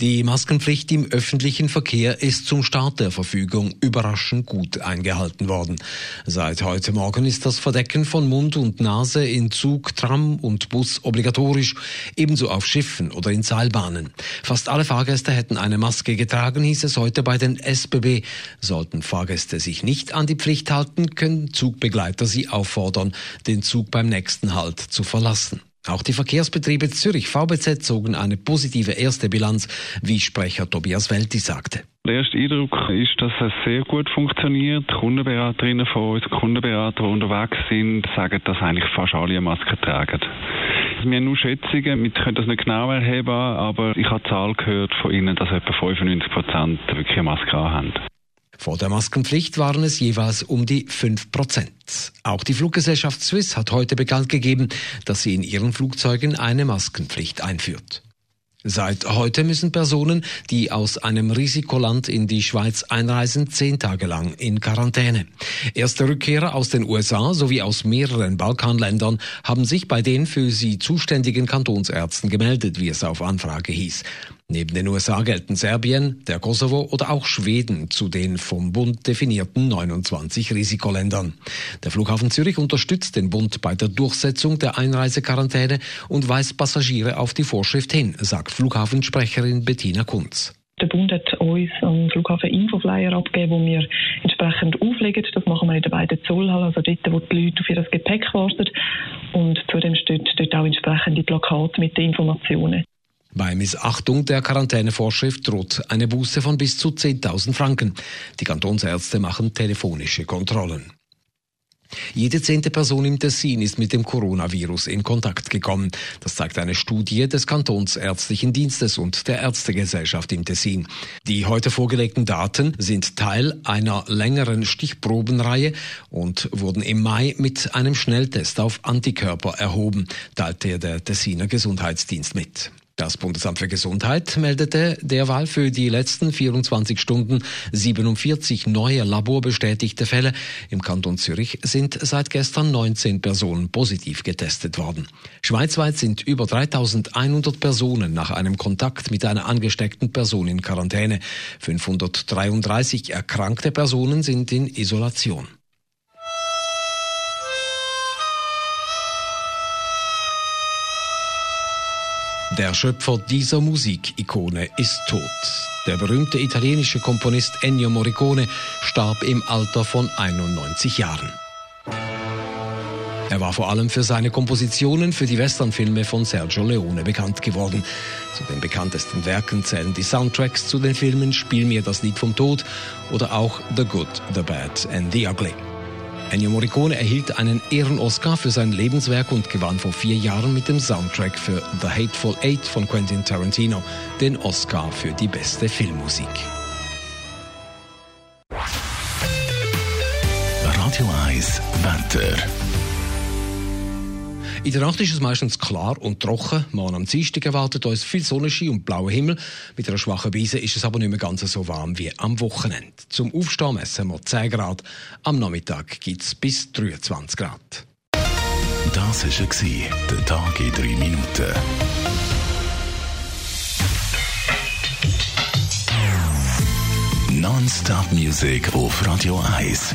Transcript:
Die Maskenpflicht im öffentlichen Verkehr ist zum Start der Verfügung überraschend gut eingehalten worden. Seit heute Morgen ist das Verdecken von Mund und Nase in Zug, Tram und Bus obligatorisch, ebenso auf Schiffen oder in Seilbahnen. Fast alle Fahrgäste hätten eine Maske getragen, hieß es heute bei den SBB. Sollten Fahrgäste sich nicht an die Pflicht halten, können Zugbegleiter sie auffordern, den Zug beim nächsten Halt zu verlassen. Auch die Verkehrsbetriebe Zürich VBZ zogen eine positive erste Bilanz, wie Sprecher Tobias Welti sagte. Der erste Eindruck ist, dass es sehr gut funktioniert. Die Kundenberaterinnen von uns, Kundenberater, die unterwegs sind, sagen, dass eigentlich fast alle eine Maske tragen. Wir haben nur Schätzungen, wir können das nicht genau erheben, aber ich habe die Zahl gehört von Ihnen, dass etwa 95 Prozent wirklich eine Maske haben. Vor der Maskenpflicht waren es jeweils um die 5 Prozent. Auch die Fluggesellschaft Swiss hat heute bekannt gegeben, dass sie in ihren Flugzeugen eine Maskenpflicht einführt. Seit heute müssen Personen, die aus einem Risikoland in die Schweiz einreisen, zehn Tage lang in Quarantäne. Erste Rückkehrer aus den USA sowie aus mehreren Balkanländern haben sich bei den für sie zuständigen Kantonsärzten gemeldet, wie es auf Anfrage hieß. Neben den USA gelten Serbien, der Kosovo oder auch Schweden zu den vom Bund definierten 29 Risikoländern. Der Flughafen Zürich unterstützt den Bund bei der Durchsetzung der Einreisequarantäne und weist Passagiere auf die Vorschrift hin, sagt Flughafensprecherin Bettina Kunz. Der Bund hat uns am Flughafen Infoflyer abgegeben, wo wir entsprechend auflegen. Das machen wir in den beiden Zollhallen, also dort, wo die Leute auf ihr Gepäck warten. Und zudem steht dort auch entsprechende Plakate mit den Informationen. Bei Missachtung der Quarantänevorschrift droht eine Buße von bis zu 10.000 Franken. Die Kantonsärzte machen telefonische Kontrollen. Jede zehnte Person im Tessin ist mit dem Coronavirus in Kontakt gekommen. Das zeigt eine Studie des Kantonsärztlichen Dienstes und der Ärztegesellschaft im Tessin. Die heute vorgelegten Daten sind Teil einer längeren Stichprobenreihe und wurden im Mai mit einem Schnelltest auf Antikörper erhoben, teilte der Tessiner Gesundheitsdienst mit. Das Bundesamt für Gesundheit meldete derweil für die letzten 24 Stunden 47 neue laborbestätigte Fälle. Im Kanton Zürich sind seit gestern 19 Personen positiv getestet worden. Schweizweit sind über 3100 Personen nach einem Kontakt mit einer angesteckten Person in Quarantäne. 533 erkrankte Personen sind in Isolation. Der Schöpfer dieser Musikikone ist tot. Der berühmte italienische Komponist Ennio Morricone starb im Alter von 91 Jahren. Er war vor allem für seine Kompositionen für die Westernfilme von Sergio Leone bekannt geworden. Zu den bekanntesten Werken zählen die Soundtracks zu den Filmen Spiel mir das Lied vom Tod oder auch The Good, The Bad and The Ugly. Ennio Morricone erhielt einen Ehren-Oscar für sein Lebenswerk und gewann vor vier Jahren mit dem Soundtrack für The Hateful Eight von Quentin Tarantino den Oscar für die beste Filmmusik. Radio 1 Wetter. In der Nacht ist es meistens klar und trocken. Morgen am Dienstag erwartet uns viel Sonnenschein und blauer Himmel. Mit einer schwachen Brise ist es aber nicht mehr ganz so warm wie am Wochenende. Zum Aufstehen messen wir 10 Grad. Am Nachmittag gibt es bis 23 Grad. Das war der Tag in 3 Minuten. Non-Stop Music auf Radio 1.